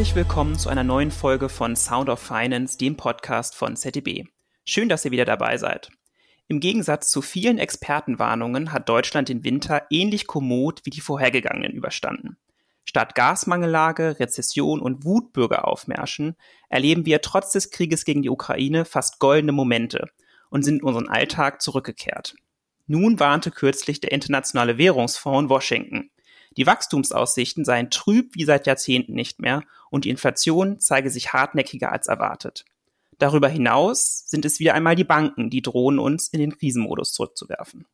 Herzlich willkommen zu einer neuen Folge von Sound of Finance, dem Podcast von ZDB. Schön, dass ihr wieder dabei seid. Im Gegensatz zu vielen Expertenwarnungen hat Deutschland den Winter ähnlich kommod wie die vorhergegangenen überstanden. Statt Gasmangellage, Rezession und Wutbürgeraufmärschen erleben wir trotz des Krieges gegen die Ukraine fast goldene Momente und sind in unseren Alltag zurückgekehrt. Nun warnte kürzlich der Internationale Währungsfonds in Washington. Die Wachstumsaussichten seien trüb wie seit Jahrzehnten nicht mehr und die Inflation zeige sich hartnäckiger als erwartet. Darüber hinaus sind es wieder einmal die Banken, die drohen uns in den Krisenmodus zurückzuwerfen.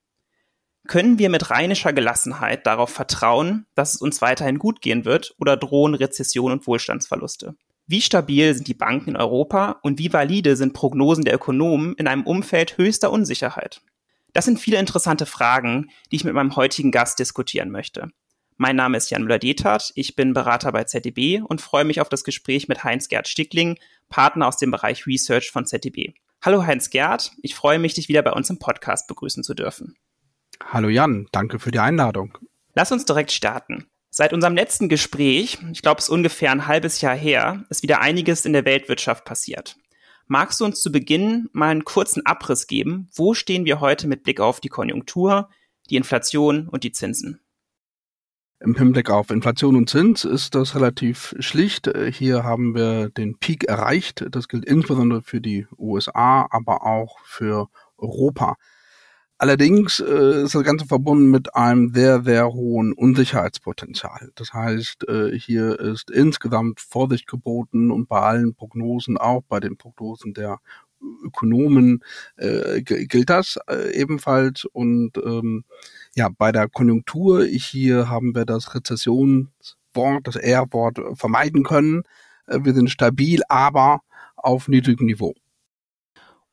Können wir mit rheinischer Gelassenheit darauf vertrauen, dass es uns weiterhin gut gehen wird oder drohen Rezession und Wohlstandsverluste? Wie stabil sind die Banken in Europa und wie valide sind Prognosen der Ökonomen in einem Umfeld höchster Unsicherheit? Das sind viele interessante Fragen, die ich mit meinem heutigen Gast diskutieren möchte. Mein Name ist Jan Müller-Detert, ich bin Berater bei ZDB und freue mich auf das Gespräch mit Heinz-Gerd Stickling, Partner aus dem Bereich Research von ZDB. Hallo Heinz-Gerd, ich freue mich, dich wieder bei uns im Podcast begrüßen zu dürfen. Hallo Jan, danke für die Einladung. Lass uns direkt starten. Seit unserem letzten Gespräch, ich glaube es ist ungefähr ein halbes Jahr her, ist wieder einiges in der Weltwirtschaft passiert. Magst du uns zu Beginn mal einen kurzen Abriss geben? Wo stehen wir heute mit Blick auf die Konjunktur, die Inflation und die Zinsen? Im Hinblick auf Inflation und Zins ist das relativ schlicht. Hier haben wir den Peak erreicht. Das gilt insbesondere für die USA, aber auch für Europa. Allerdings äh, ist das Ganze verbunden mit einem sehr, sehr hohen Unsicherheitspotenzial. Das heißt, äh, hier ist insgesamt Vorsicht geboten und bei allen Prognosen, auch bei den Prognosen der Ökonomen, äh, gilt das äh, ebenfalls. Und ähm, ja, bei der Konjunktur hier haben wir das Rezessionswort, das R-Wort vermeiden können. Äh, wir sind stabil, aber auf niedrigem Niveau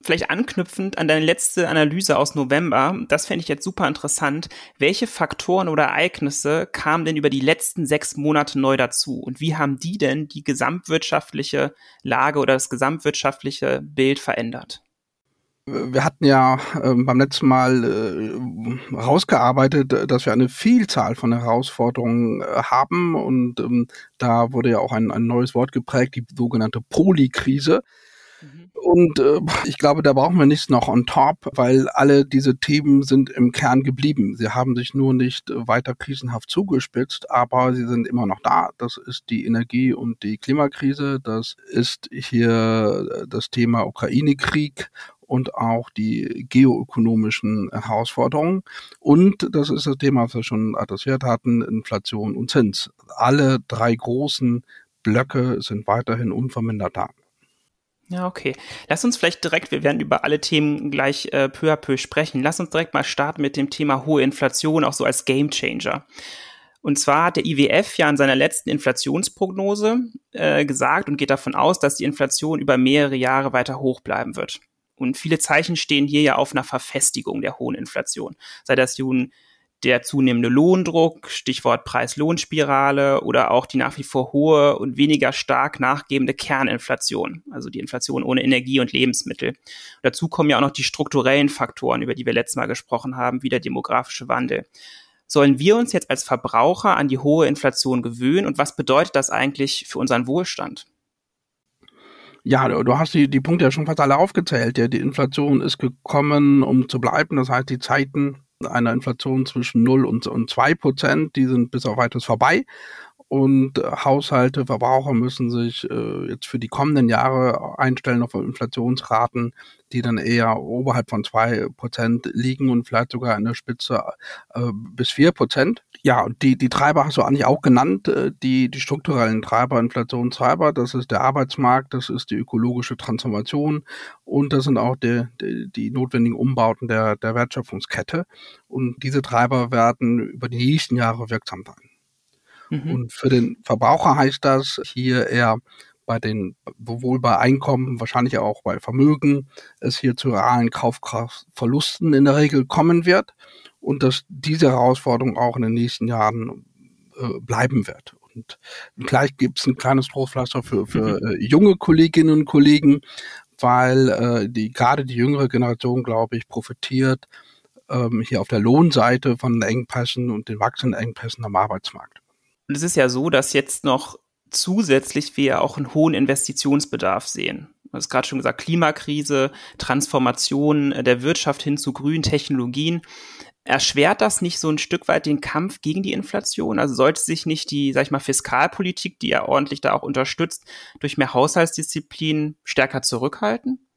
vielleicht anknüpfend an deine letzte Analyse aus November, das fände ich jetzt super interessant. Welche Faktoren oder Ereignisse kamen denn über die letzten sechs Monate neu dazu? Und wie haben die denn die gesamtwirtschaftliche Lage oder das gesamtwirtschaftliche Bild verändert? Wir hatten ja äh, beim letzten Mal äh, rausgearbeitet, dass wir eine Vielzahl von Herausforderungen äh, haben und ähm, da wurde ja auch ein, ein neues Wort geprägt, die sogenannte Polykrise. Und äh, ich glaube, da brauchen wir nichts noch on top, weil alle diese Themen sind im Kern geblieben. Sie haben sich nur nicht weiter krisenhaft zugespitzt, aber sie sind immer noch da. Das ist die Energie- und die Klimakrise. Das ist hier das Thema Ukraine-Krieg und auch die geoökonomischen Herausforderungen. Und das ist das Thema, was wir schon adressiert hatten, Inflation und Zins. Alle drei großen Blöcke sind weiterhin unvermindert da. Ja, okay. Lass uns vielleicht direkt, wir werden über alle Themen gleich äh, peu à peu sprechen. Lass uns direkt mal starten mit dem Thema hohe Inflation, auch so als Gamechanger. Und zwar hat der IWF ja in seiner letzten Inflationsprognose äh, gesagt und geht davon aus, dass die Inflation über mehrere Jahre weiter hoch bleiben wird. Und viele Zeichen stehen hier ja auf einer Verfestigung der hohen Inflation. Sei das nun der zunehmende Lohndruck, Stichwort Preis-Lohn-Spirale oder auch die nach wie vor hohe und weniger stark nachgebende Kerninflation, also die Inflation ohne Energie und Lebensmittel. Dazu kommen ja auch noch die strukturellen Faktoren, über die wir letztes Mal gesprochen haben, wie der demografische Wandel. Sollen wir uns jetzt als Verbraucher an die hohe Inflation gewöhnen und was bedeutet das eigentlich für unseren Wohlstand? Ja, du hast die, die Punkte ja schon fast alle aufgezählt. Ja, die Inflation ist gekommen, um zu bleiben. Das heißt, die Zeiten einer Inflation zwischen 0 und, und 2 Prozent, die sind bis auf weiteres vorbei. Und Haushalte, Verbraucher müssen sich äh, jetzt für die kommenden Jahre einstellen auf Inflationsraten, die dann eher oberhalb von zwei Prozent liegen und vielleicht sogar in der Spitze äh, bis vier Prozent. Ja, die, die Treiber hast du eigentlich auch genannt, äh, die, die strukturellen Treiber, Inflationstreiber, das ist der Arbeitsmarkt, das ist die ökologische Transformation und das sind auch die, die, die notwendigen Umbauten der, der Wertschöpfungskette. Und diese Treiber werden über die nächsten Jahre wirksam sein. Mhm. Und für den Verbraucher heißt das hier eher bei den, sowohl bei Einkommen, wahrscheinlich auch bei Vermögen, es hier zu realen Kaufkraftverlusten in der Regel kommen wird und dass diese Herausforderung auch in den nächsten Jahren äh, bleiben wird. Und gleich gibt es ein kleines Trostpflaster für, für mhm. äh, junge Kolleginnen und Kollegen, weil äh, die gerade die jüngere Generation, glaube ich, profitiert ähm, hier auf der Lohnseite von den Engpässen und den wachsenden Engpässen am Arbeitsmarkt. Und es ist ja so, dass jetzt noch zusätzlich wir auch einen hohen Investitionsbedarf sehen. Du hast gerade schon gesagt, Klimakrise, Transformation der Wirtschaft hin zu grünen Technologien. Erschwert das nicht so ein Stück weit den Kampf gegen die Inflation? Also sollte sich nicht die, sag ich mal, Fiskalpolitik, die ja ordentlich da auch unterstützt, durch mehr Haushaltsdisziplin stärker zurückhalten?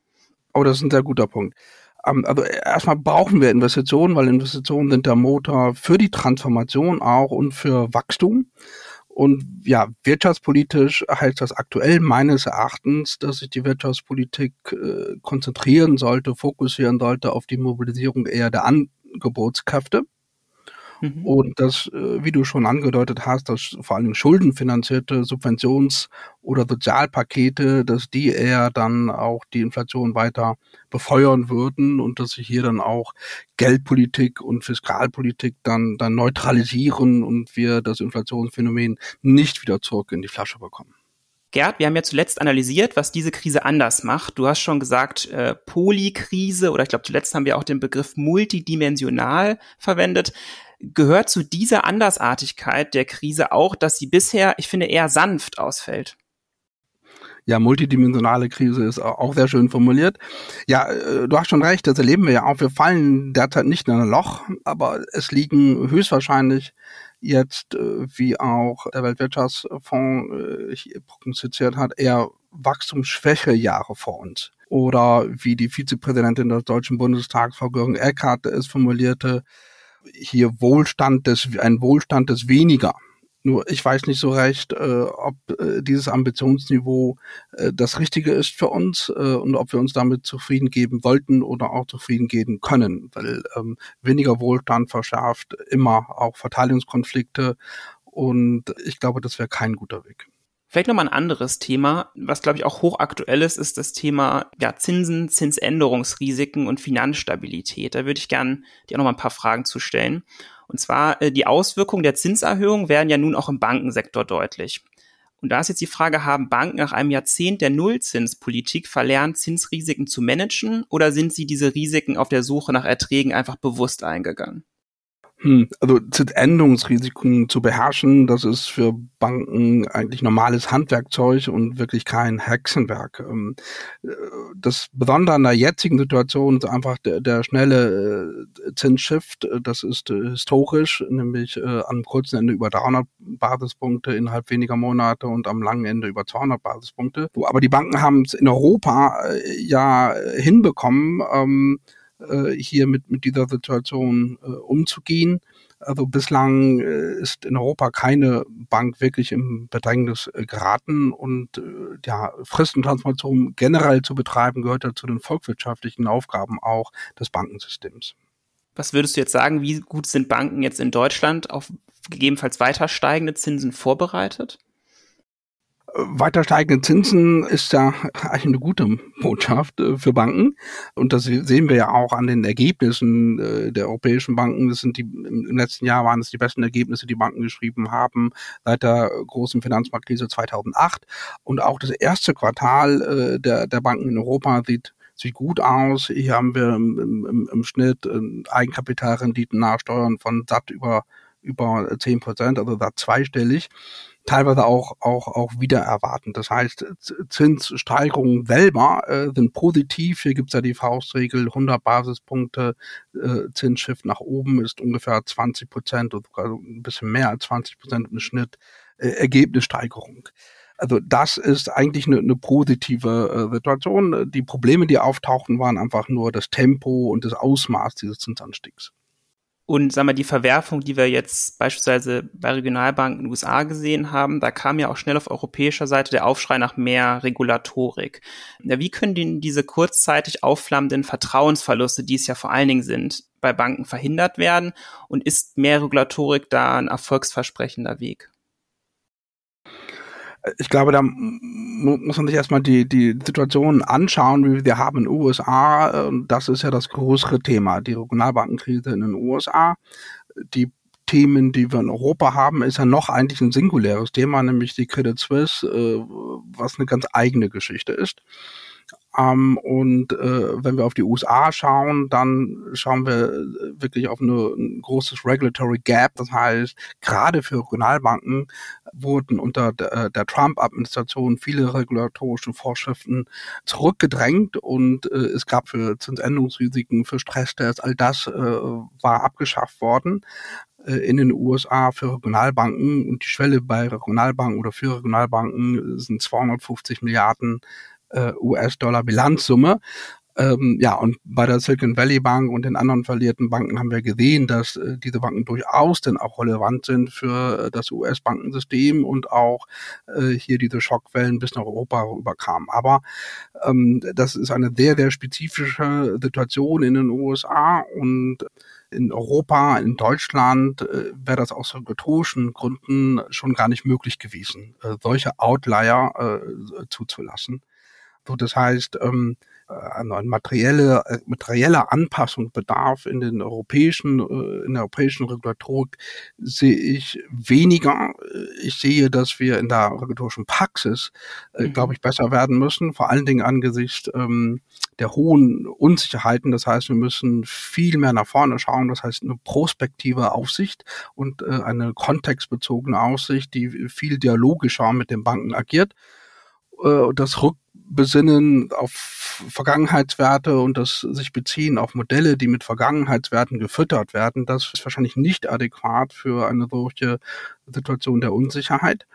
Oh, das ist ein sehr guter Punkt. Also erstmal brauchen wir Investitionen, weil Investitionen sind der Motor für die Transformation auch und für Wachstum. Und ja, wirtschaftspolitisch heißt das aktuell meines Erachtens, dass sich die Wirtschaftspolitik äh, konzentrieren sollte, fokussieren sollte auf die Mobilisierung eher der An Geburtskräfte. Mhm. Und das, äh, wie du schon angedeutet hast, dass vor allem schuldenfinanzierte Subventions- oder Sozialpakete, dass die eher dann auch die Inflation weiter befeuern würden und dass sich hier dann auch Geldpolitik und Fiskalpolitik dann, dann neutralisieren und wir das Inflationsphänomen nicht wieder zurück in die Flasche bekommen. Gerd, wir haben ja zuletzt analysiert, was diese Krise anders macht. Du hast schon gesagt, äh, Polykrise oder ich glaube zuletzt haben wir auch den Begriff multidimensional verwendet. Gehört zu dieser Andersartigkeit der Krise auch, dass sie bisher, ich finde, eher sanft ausfällt? Ja, multidimensionale Krise ist auch sehr schön formuliert. Ja, äh, du hast schon recht, das erleben wir ja auch. Wir fallen derzeit nicht in ein Loch, aber es liegen höchstwahrscheinlich jetzt, äh, wie auch der Weltwirtschaftsfonds äh, prognostiziert hat, eher wachstumsschwäche Jahre vor uns. Oder wie die Vizepräsidentin des Deutschen Bundestags, Frau Göring-Eckardt, es formulierte, hier Wohlstand des, ein Wohlstand des weniger. Nur ich weiß nicht so recht, äh, ob äh, dieses Ambitionsniveau äh, das Richtige ist für uns äh, und ob wir uns damit zufrieden geben wollten oder auch zufrieden geben können, weil ähm, weniger Wohlstand verschärft immer auch Verteilungskonflikte und ich glaube, das wäre kein guter Weg. Vielleicht nochmal ein anderes Thema, was glaube ich auch hochaktuell ist, ist das Thema ja, Zinsen, Zinsänderungsrisiken und Finanzstabilität. Da würde ich gerne dir nochmal ein paar Fragen zu stellen. Und zwar äh, die Auswirkungen der Zinserhöhung werden ja nun auch im Bankensektor deutlich. Und da ist jetzt die Frage, haben Banken nach einem Jahrzehnt der Nullzinspolitik verlernt, Zinsrisiken zu managen oder sind sie diese Risiken auf der Suche nach Erträgen einfach bewusst eingegangen? Hm, also Zinsänderungsrisiken zu beherrschen, das ist für Banken eigentlich normales Handwerkzeug und wirklich kein Hexenwerk. Ähm, äh, das Besondere an der jetzigen Situation ist einfach der, der schnelle äh, Zinsshift. Äh, das ist historisch, nämlich am kurzen Ende über 300 Basispunkte innerhalb weniger Monate und am langen Ende über 200 Basispunkte. Aber die Banken haben es in Europa ja hinbekommen, ähm, äh, hier mit, mit dieser Situation äh, umzugehen. Also bislang äh, ist in Europa keine Bank wirklich im Bedrängnis äh, geraten und ja, Fristentransformation generell zu betreiben gehört ja zu den volkswirtschaftlichen Aufgaben auch des Bankensystems. Was würdest du jetzt sagen, wie gut sind Banken jetzt in Deutschland auf gegebenenfalls weiter steigende Zinsen vorbereitet? Weiter steigende Zinsen ist ja eigentlich eine gute Botschaft äh, für Banken. Und das sehen wir ja auch an den Ergebnissen äh, der europäischen Banken. Das sind die, im letzten Jahr waren es die besten Ergebnisse, die Banken geschrieben haben, seit der großen Finanzmarktkrise 2008. Und auch das erste Quartal äh, der, der Banken in Europa sieht sieht gut aus. Hier haben wir im, im, im Schnitt Eigenkapitalrenditen nach Steuern von satt über über zehn Prozent, also satt zweistellig teilweise auch, auch, auch wieder erwarten. Das heißt, Zinssteigerungen selber äh, sind positiv. Hier gibt's ja die Faustregel, 100 Basispunkte äh, Zinsschiff nach oben ist ungefähr 20 Prozent oder sogar ein bisschen mehr als 20 Prozent im Schnitt äh, Ergebnissteigerung. Also das ist eigentlich eine, eine positive äh, Situation. Die Probleme, die auftauchten, waren einfach nur das Tempo und das Ausmaß dieses Zinsanstiegs. Und sagen wir, die Verwerfung, die wir jetzt beispielsweise bei Regionalbanken in den USA gesehen haben, da kam ja auch schnell auf europäischer Seite der Aufschrei nach mehr Regulatorik. Ja, wie können denn diese kurzzeitig aufflammenden Vertrauensverluste, die es ja vor allen Dingen sind, bei Banken verhindert werden? Und ist mehr Regulatorik da ein erfolgsversprechender Weg? Ich glaube, da muss man sich erstmal die, die Situation anschauen, wie wir haben in den USA. Das ist ja das größere Thema, die Regionalbankenkrise in den USA. Die Themen, die wir in Europa haben, ist ja noch eigentlich ein singuläres Thema, nämlich die Credit Suisse, äh, was eine ganz eigene Geschichte ist. Ähm, und äh, wenn wir auf die USA schauen, dann schauen wir äh, wirklich auf eine, ein großes Regulatory Gap. Das heißt, gerade für Regionalbanken wurden unter der, äh, der Trump-Administration viele regulatorische Vorschriften zurückgedrängt und äh, es gab für Zinsänderungsrisiken, für Stresstests, all das äh, war abgeschafft worden äh, in den USA für Regionalbanken und die Schwelle bei Regionalbanken oder für Regionalbanken sind 250 Milliarden äh, US-Dollar Bilanzsumme. Ähm, ja, und bei der Silicon Valley Bank und den anderen verlierten Banken haben wir gesehen, dass äh, diese Banken durchaus denn auch relevant sind für äh, das US-Bankensystem und auch äh, hier diese Schockwellen bis nach Europa rüberkamen. Aber ähm, das ist eine sehr, sehr spezifische Situation in den USA und in Europa, in Deutschland äh, wäre das aus regulatorischen Gründen schon gar nicht möglich gewesen, äh, solche Outlier äh, zuzulassen. So, das heißt, ähm, äh, eine materielle, äh, materielle Anpassung bedarf in den europäischen, äh, in der europäischen Regulatorik sehe ich weniger. Ich sehe, dass wir in der regulatorischen Praxis, mhm. glaube ich, besser werden müssen, vor allen Dingen angesichts ähm, der hohen Unsicherheiten. Das heißt, wir müssen viel mehr nach vorne schauen. Das heißt, eine prospektive Aufsicht und äh, eine kontextbezogene Aufsicht, die viel dialogischer mit den Banken agiert. Äh, das Rück besinnen auf Vergangenheitswerte und das sich beziehen auf Modelle, die mit Vergangenheitswerten gefüttert werden, das ist wahrscheinlich nicht adäquat für eine solche Situation der Unsicherheit.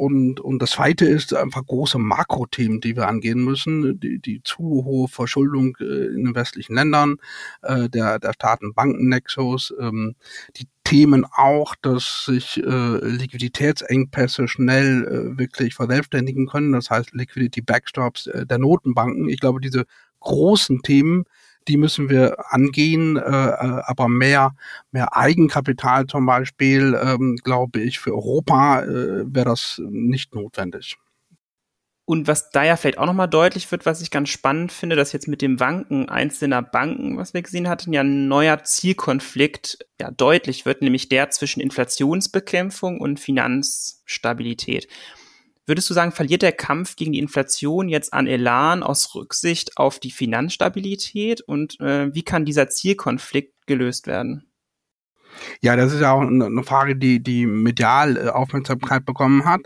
Und, und das zweite ist einfach große Makrothemen, die wir angehen müssen. Die, die zu hohe Verschuldung äh, in den westlichen Ländern, äh, der, der Staaten-Banken-Nexus, ähm, die Themen auch, dass sich äh, Liquiditätsengpässe schnell äh, wirklich verselbstständigen können. Das heißt Liquidity Backstops äh, der Notenbanken. Ich glaube, diese großen Themen, die müssen wir angehen, äh, äh, aber mehr, mehr Eigenkapital zum Beispiel, ähm, glaube ich, für Europa äh, wäre das nicht notwendig. Und was da ja vielleicht auch nochmal deutlich wird, was ich ganz spannend finde, dass jetzt mit dem Wanken einzelner Banken, was wir gesehen hatten, ja ein neuer Zielkonflikt ja deutlich wird, nämlich der zwischen Inflationsbekämpfung und Finanzstabilität. Würdest du sagen, verliert der Kampf gegen die Inflation jetzt an Elan aus Rücksicht auf die Finanzstabilität und äh, wie kann dieser Zielkonflikt gelöst werden? Ja, das ist ja auch eine Frage, die die medial äh, Aufmerksamkeit bekommen hat.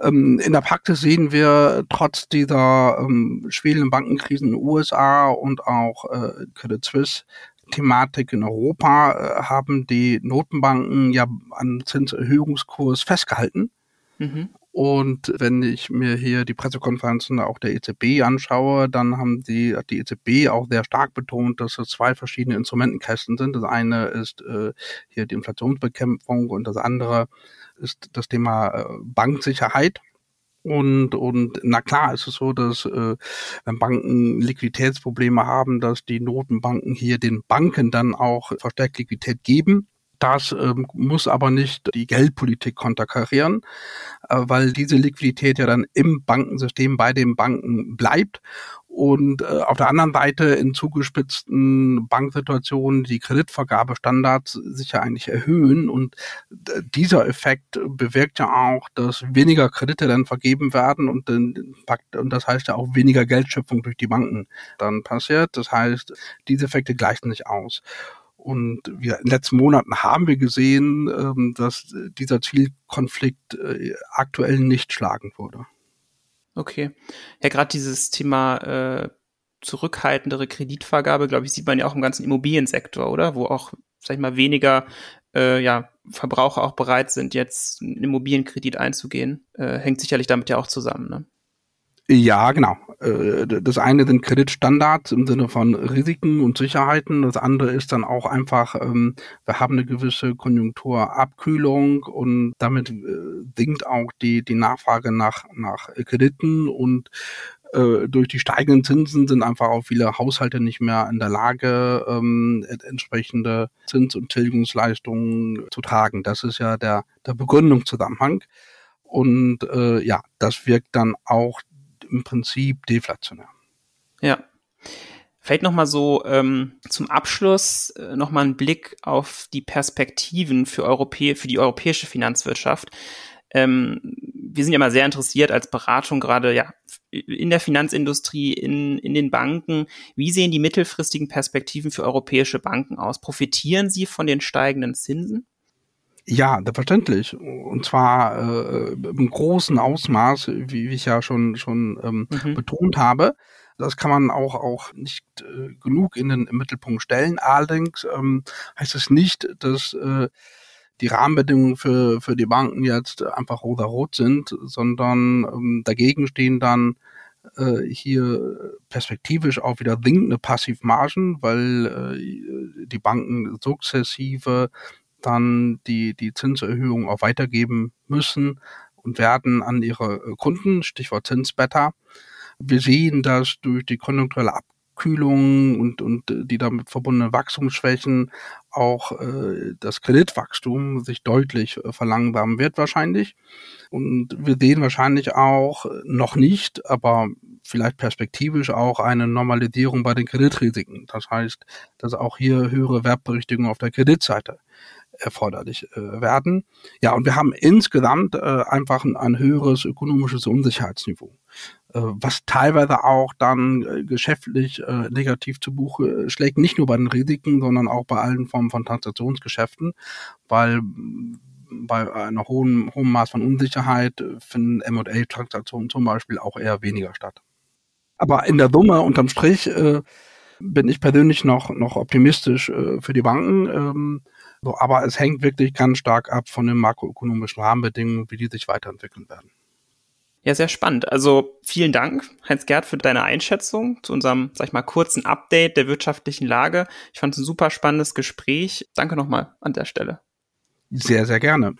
Ähm, in der Praxis sehen wir trotz dieser ähm, schwelenden Bankenkrisen in den USA und auch äh, Credit Suisse Thematik in Europa äh, haben die Notenbanken ja an Zinserhöhungskurs festgehalten. Mhm. Und wenn ich mir hier die Pressekonferenzen auch der EZB anschaue, dann haben die, hat die EZB auch sehr stark betont, dass es zwei verschiedene Instrumentenkästen sind. Das eine ist äh, hier die Inflationsbekämpfung und das andere ist das Thema äh, Banksicherheit. Und, und na klar ist es so, dass äh, wenn Banken Liquiditätsprobleme haben, dass die Notenbanken hier den Banken dann auch verstärkt Liquidität geben. Das ähm, muss aber nicht die Geldpolitik konterkarieren, äh, weil diese Liquidität ja dann im Bankensystem bei den Banken bleibt und äh, auf der anderen Seite in zugespitzten Banksituationen die Kreditvergabestandards sich ja eigentlich erhöhen und dieser Effekt bewirkt ja auch, dass weniger Kredite dann vergeben werden und, und das heißt ja auch weniger Geldschöpfung durch die Banken dann passiert. Das heißt, diese Effekte gleichen sich aus. Und wir, in den letzten Monaten haben wir gesehen, ähm, dass dieser Zielkonflikt äh, aktuell nicht schlagend wurde. Okay. Ja, gerade dieses Thema äh, zurückhaltendere Kreditvergabe, glaube ich, sieht man ja auch im ganzen Immobiliensektor, oder? Wo auch, sag ich mal, weniger äh, ja, Verbraucher auch bereit sind, jetzt einen Immobilienkredit einzugehen. Äh, hängt sicherlich damit ja auch zusammen, ne? Ja, genau. Äh, das eine sind Kreditstandards im Sinne von Risiken und Sicherheiten. Das andere ist dann auch einfach, ähm, wir haben eine gewisse Konjunkturabkühlung und damit äh, sinkt auch die, die Nachfrage nach, nach Krediten und äh, durch die steigenden Zinsen sind einfach auch viele Haushalte nicht mehr in der Lage, ähm, entsprechende Zins- und Tilgungsleistungen zu tragen. Das ist ja der, der Begründungszusammenhang. Und äh, ja, das wirkt dann auch im Prinzip deflationär. Ja. Vielleicht nochmal so ähm, zum Abschluss äh, nochmal ein Blick auf die Perspektiven für, Europä für die europäische Finanzwirtschaft. Ähm, wir sind ja mal sehr interessiert als Beratung gerade ja in der Finanzindustrie, in, in den Banken. Wie sehen die mittelfristigen Perspektiven für europäische Banken aus? Profitieren sie von den steigenden Zinsen? Ja, selbstverständlich. Und zwar äh, im großen Ausmaß, wie, wie ich ja schon, schon ähm, mhm. betont habe. Das kann man auch, auch nicht äh, genug in den Mittelpunkt stellen. Allerdings ähm, heißt es nicht, dass äh, die Rahmenbedingungen für, für die Banken jetzt einfach rosa-rot sind, sondern ähm, dagegen stehen dann äh, hier perspektivisch auch wieder sinkende Passivmargen, weil äh, die Banken sukzessive dann die, die Zinserhöhung auch weitergeben müssen und werden an ihre Kunden, Stichwort Zinsbeta. Wir sehen, dass durch die konjunkturelle Abkühlung und, und die damit verbundenen Wachstumsschwächen auch äh, das Kreditwachstum sich deutlich äh, verlangsamen wird wahrscheinlich. Und wir sehen wahrscheinlich auch noch nicht, aber vielleicht perspektivisch auch eine Normalisierung bei den Kreditrisiken. Das heißt, dass auch hier höhere Wertberichtigung auf der Kreditseite erforderlich äh, werden. Ja, und wir haben insgesamt äh, einfach ein, ein höheres ökonomisches Unsicherheitsniveau, äh, was teilweise auch dann äh, geschäftlich äh, negativ zu Buche äh, schlägt, nicht nur bei den Risiken, sondern auch bei allen Formen von Transaktionsgeschäften, weil bei einer hohen, hohen Maß von Unsicherheit finden M&A-Transaktionen zum Beispiel auch eher weniger statt. Aber in der Summe unterm Strich äh, bin ich persönlich noch, noch optimistisch äh, für die Banken. So, aber es hängt wirklich ganz stark ab von den makroökonomischen Rahmenbedingungen, wie die sich weiterentwickeln werden. Ja, sehr spannend. Also vielen Dank, Heinz-Gerd, für deine Einschätzung zu unserem, sag ich mal, kurzen Update der wirtschaftlichen Lage. Ich fand es ein super spannendes Gespräch. Danke nochmal an der Stelle. Sehr, sehr gerne.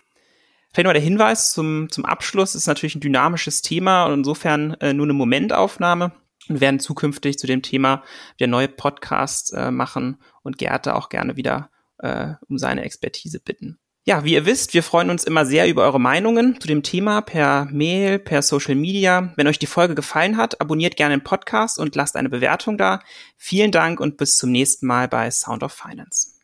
Vielleicht noch der Hinweis zum, zum Abschluss. ist natürlich ein dynamisches Thema und insofern äh, nur eine Momentaufnahme. Wir werden zukünftig zu dem Thema wieder neue Podcasts äh, machen und Gerd auch gerne wieder äh, um seine Expertise bitten. Ja, wie ihr wisst, wir freuen uns immer sehr über eure Meinungen zu dem Thema per Mail, per Social Media. Wenn euch die Folge gefallen hat, abonniert gerne den Podcast und lasst eine Bewertung da. Vielen Dank und bis zum nächsten Mal bei Sound of Finance.